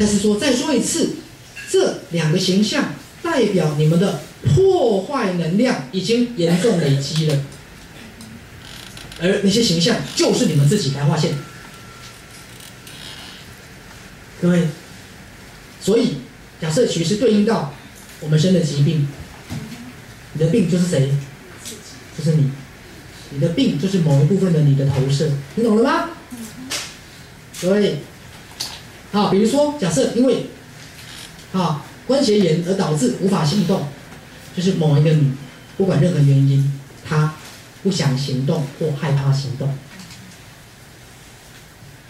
但是说再说一次，这两个形象代表你们的破坏能量已经严重累积了，而那些形象就是你们自己来划线。各位，所以假设其实对应到我们生的疾病，你的病就是谁？就是你，你的病就是某一部分的你的投射，你懂了吗？各位，好，比如说假设因为啊关节炎而导致无法行动，就是某一个你，不管任何原因，他不想行动或害怕行动，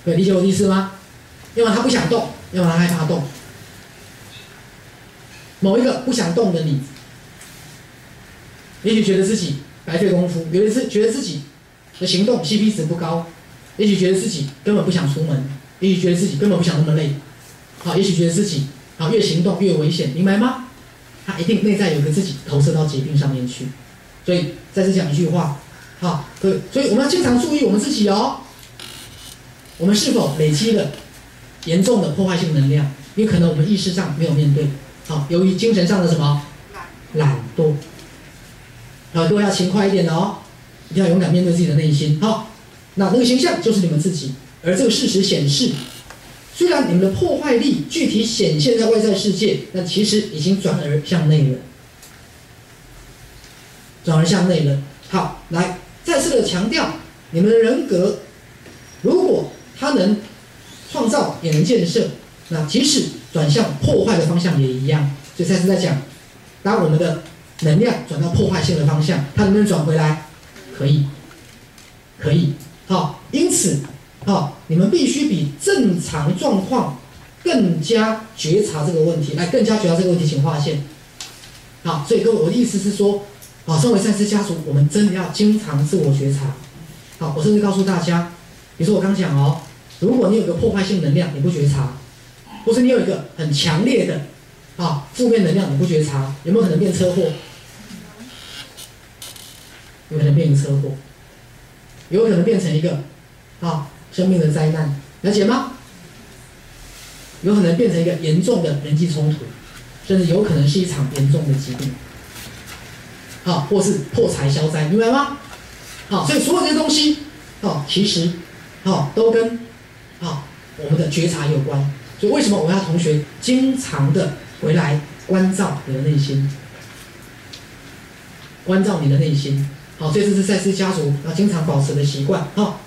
可以理解我的意思吗？要么他不想动，要么他害怕动。某一个不想动的你，也许觉得自己白费功夫，有一次觉得自己的行动 CP 值不高，也许觉得自己根本不想出门，也许觉得自己根本不想那么累，好，也许觉得自己啊越行动越危险，明白吗？他一定内在有个自己投射到疾病上面去，所以再次讲一句话，好，所以所以我们要经常注意我们自己哦，我们是否累积了严重的破坏性能量？因为可能我们意识上没有面对。好，由于精神上的什么懒惰，耳朵要勤快一点哦，一定要勇敢面对自己的内心。好，那那个形象就是你们自己，而这个事实显示，虽然你们的破坏力具体显现在外在世界，但其实已经转而向内了，转而向内了。好，来再次的强调，你们的人格，如果它能创造，也能建设，那即使。转向破坏的方向也一样，所以再次在讲，当我们的能量转到破坏性的方向，它能不能转回来？可以，可以。好，因此，好，你们必须比正常状况更加觉察这个问题，来更加觉察这个问题，请划线。好，所以各位，我的意思是说，啊，身为赛斯家族，我们真的要经常自我觉察。好，我甚至告诉大家，比如说我刚讲哦，如果你有个破坏性能量，你不觉察。或是你有一个很强烈的啊负面能量，你不觉察，有没有可能变车祸？有可能变成车祸，有可能变成一个啊生命的灾难，了解吗？有可能变成一个严重的人际冲突，甚至有可能是一场严重的疾病，好，或是破财消灾，明白吗？好，所以所有这些东西，好，其实，好，都跟好我们的觉察有关。所以为什么我要同学经常的回来关照你的内心，关照你的内心，好，这是赛斯家族要经常保持的习惯，好。